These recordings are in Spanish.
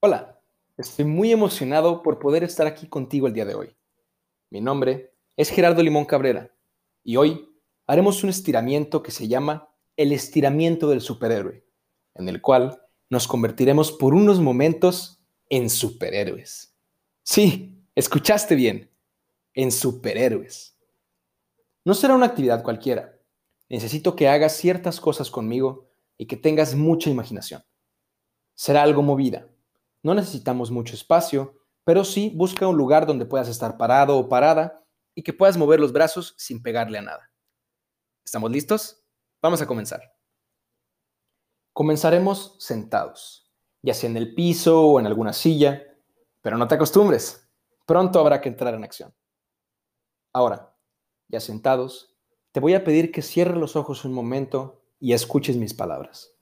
Hola, estoy muy emocionado por poder estar aquí contigo el día de hoy. Mi nombre es Gerardo Limón Cabrera y hoy haremos un estiramiento que se llama el estiramiento del superhéroe, en el cual nos convertiremos por unos momentos en superhéroes. Sí, escuchaste bien, en superhéroes. No será una actividad cualquiera. Necesito que hagas ciertas cosas conmigo y que tengas mucha imaginación. Será algo movida no necesitamos mucho espacio, pero sí busca un lugar donde puedas estar parado o parada y que puedas mover los brazos sin pegarle a nada. ¿Estamos listos? Vamos a comenzar. Comenzaremos sentados, ya sea en el piso o en alguna silla, pero no te acostumbres. Pronto habrá que entrar en acción. Ahora, ya sentados, te voy a pedir que cierres los ojos un momento y escuches mis palabras.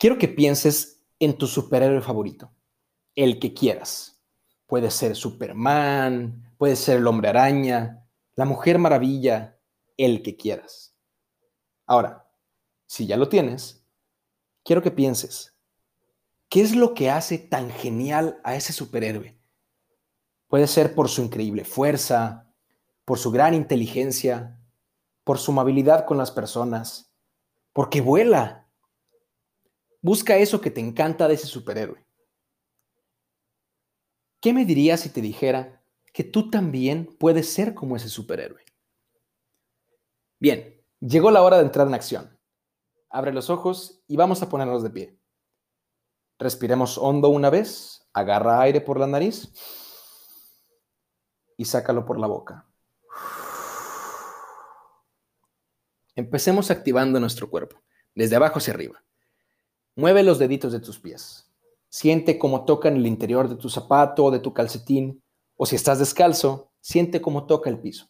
Quiero que pienses en tu superhéroe favorito, el que quieras. Puede ser Superman, puede ser el hombre araña, la mujer maravilla, el que quieras. Ahora, si ya lo tienes, quiero que pienses, ¿qué es lo que hace tan genial a ese superhéroe? Puede ser por su increíble fuerza, por su gran inteligencia, por su amabilidad con las personas, porque vuela, Busca eso que te encanta de ese superhéroe. ¿Qué me dirías si te dijera que tú también puedes ser como ese superhéroe? Bien, llegó la hora de entrar en acción. Abre los ojos y vamos a ponernos de pie. Respiremos hondo una vez, agarra aire por la nariz y sácalo por la boca. Empecemos activando nuestro cuerpo, desde abajo hacia arriba. Mueve los deditos de tus pies. Siente cómo tocan el interior de tu zapato o de tu calcetín, o si estás descalzo, siente cómo toca el piso.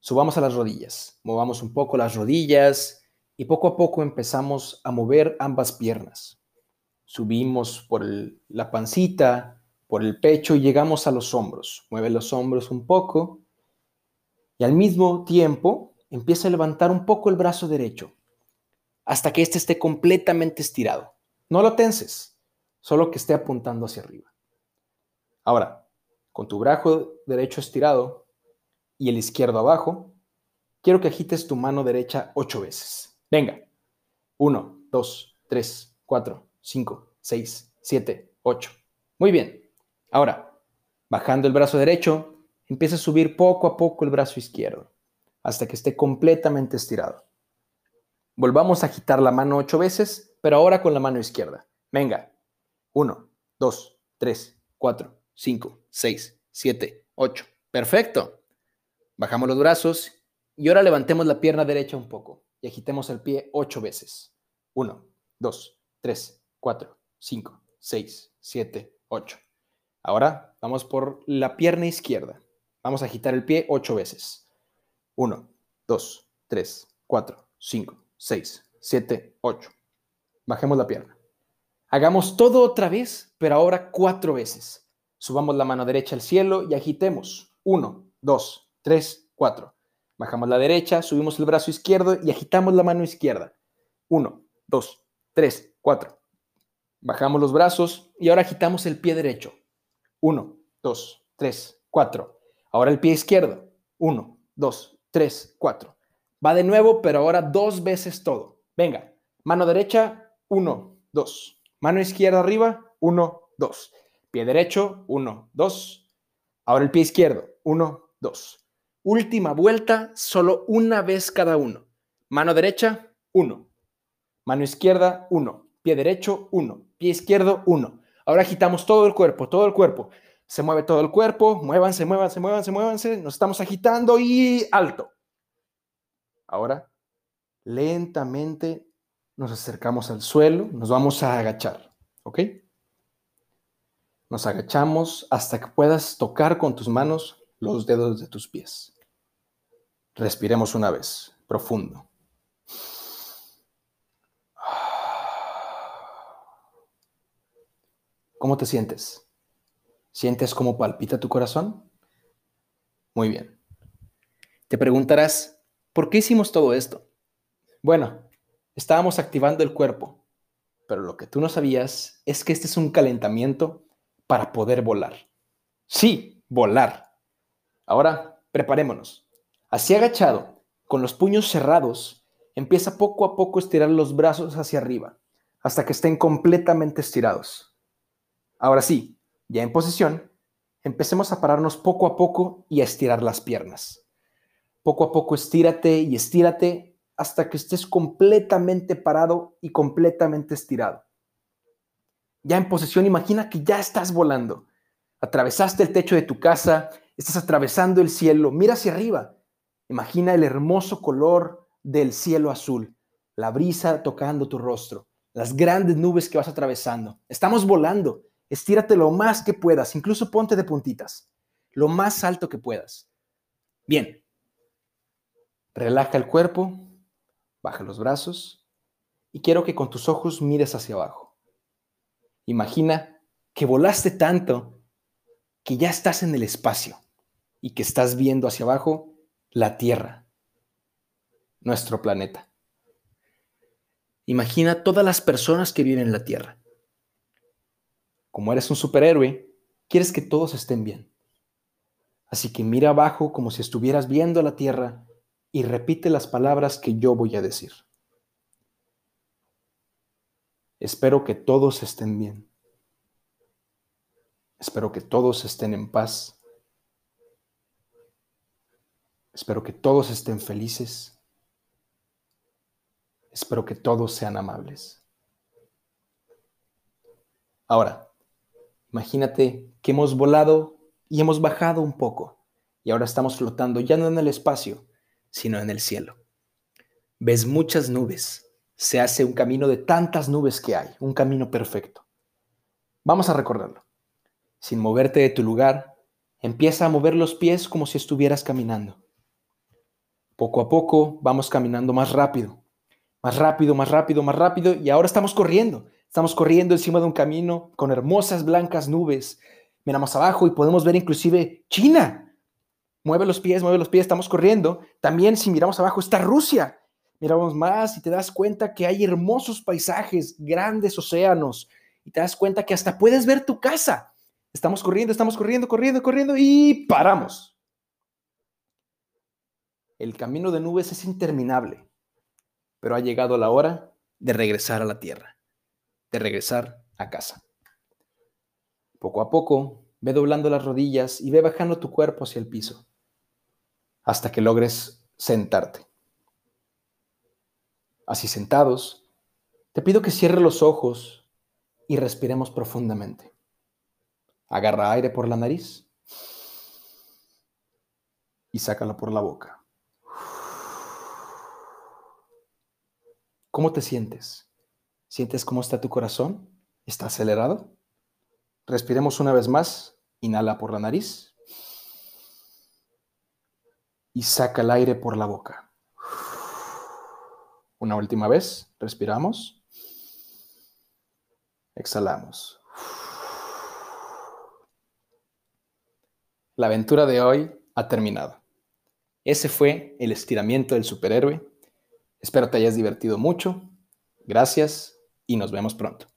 Subamos a las rodillas, movamos un poco las rodillas y poco a poco empezamos a mover ambas piernas. Subimos por la pancita, por el pecho y llegamos a los hombros. Mueve los hombros un poco y al mismo tiempo empieza a levantar un poco el brazo derecho hasta que éste esté completamente estirado. No lo tenses, solo que esté apuntando hacia arriba. Ahora, con tu brazo derecho estirado y el izquierdo abajo, quiero que agites tu mano derecha ocho veces. Venga. Uno, dos, tres, cuatro, cinco, seis, siete, ocho. Muy bien. Ahora, bajando el brazo derecho, empieza a subir poco a poco el brazo izquierdo hasta que esté completamente estirado. Volvamos a agitar la mano ocho veces, pero ahora con la mano izquierda. Venga. Uno, dos, tres, cuatro, cinco, seis, siete, ocho. Perfecto. Bajamos los brazos y ahora levantemos la pierna derecha un poco y agitemos el pie ocho veces. Uno, dos, tres, cuatro, cinco, seis, siete, ocho. Ahora vamos por la pierna izquierda. Vamos a agitar el pie ocho veces. Uno, dos, tres, cuatro, cinco, 6, 7, 8. Bajemos la pierna. Hagamos todo otra vez, pero ahora cuatro veces. Subamos la mano derecha al cielo y agitemos. 1, 2, 3, 4. Bajamos la derecha, subimos el brazo izquierdo y agitamos la mano izquierda. 1, 2, 3, 4. Bajamos los brazos y ahora agitamos el pie derecho. 1, 2, 3, 4. Ahora el pie izquierdo. 1, 2, 3, 4. Va de nuevo, pero ahora dos veces todo. Venga, mano derecha, uno, dos. Mano izquierda arriba, uno, dos. Pie derecho, uno, dos. Ahora el pie izquierdo, uno, dos. Última vuelta, solo una vez cada uno. Mano derecha, uno. Mano izquierda, uno. Pie derecho, uno. Pie izquierdo, uno. Ahora agitamos todo el cuerpo, todo el cuerpo. Se mueve todo el cuerpo, muévanse, muévanse, muévanse, muévanse. Nos estamos agitando y alto. Ahora, lentamente nos acercamos al suelo, nos vamos a agachar, ¿ok? Nos agachamos hasta que puedas tocar con tus manos los dedos de tus pies. Respiremos una vez, profundo. ¿Cómo te sientes? ¿Sientes cómo palpita tu corazón? Muy bien. Te preguntarás, ¿Por qué hicimos todo esto? Bueno, estábamos activando el cuerpo, Pero lo que tú no sabías es que este es un calentamiento para poder volar. Sí, volar. Ahora, preparémonos. Así agachado, con los puños cerrados, empieza poco a poco a estirar los brazos hacia arriba, hasta que estén completamente estirados. Ahora sí, ya en posición, empecemos a pararnos poco a poco y a estirar las piernas. Poco a poco estírate y estírate hasta que estés completamente parado y completamente estirado. Ya en posición, imagina que ya estás volando. Atravesaste el techo de tu casa, estás atravesando el cielo, mira hacia arriba. Imagina el hermoso color del cielo azul, la brisa tocando tu rostro, las grandes nubes que vas atravesando. Estamos volando. Estírate lo más que puedas, incluso ponte de puntitas, lo más alto que puedas. Bien. Relaja el cuerpo, baja los brazos y quiero que con tus ojos mires hacia abajo. Imagina que volaste tanto que ya estás en el espacio y que estás viendo hacia abajo la Tierra, nuestro planeta. Imagina todas las personas que viven en la Tierra. Como eres un superhéroe, quieres que todos estén bien. Así que mira abajo como si estuvieras viendo la Tierra y repite las palabras que yo voy a decir. Espero que todos estén bien. Espero que todos estén en paz. Espero que todos estén felices. Espero que todos sean amables. Ahora, imagínate que hemos volado y hemos bajado un poco y ahora estamos flotando ya no en el espacio, sino en el cielo. Ves muchas nubes. Se hace un camino de tantas nubes que hay, un camino perfecto. Vamos a recordarlo. Sin moverte de tu lugar, empieza a mover los pies como si estuvieras caminando. Poco a poco vamos caminando más rápido, más rápido, más rápido, más rápido, y ahora estamos corriendo. Estamos corriendo encima de un camino con hermosas blancas nubes. Miramos abajo y podemos ver inclusive China, Mueve los pies, mueve los pies, estamos corriendo. También si miramos abajo está Rusia. Miramos más y te das cuenta que hay hermosos paisajes, grandes océanos. Y te das cuenta que hasta puedes ver tu casa. Estamos corriendo, estamos corriendo, corriendo, corriendo y paramos. El camino de nubes es interminable, pero ha llegado la hora de regresar a la tierra, de regresar a casa. Poco a poco, ve doblando las rodillas y ve bajando tu cuerpo hacia el piso hasta que logres sentarte. Así sentados, te pido que cierres los ojos y respiremos profundamente. Agarra aire por la nariz y sácalo por la boca. ¿Cómo te sientes? ¿Sientes cómo está tu corazón? ¿Está acelerado? Respiremos una vez más. Inhala por la nariz y saca el aire por la boca. Una última vez, respiramos. Exhalamos. La aventura de hoy ha terminado. Ese fue el estiramiento del superhéroe. Espero te hayas divertido mucho. Gracias y nos vemos pronto.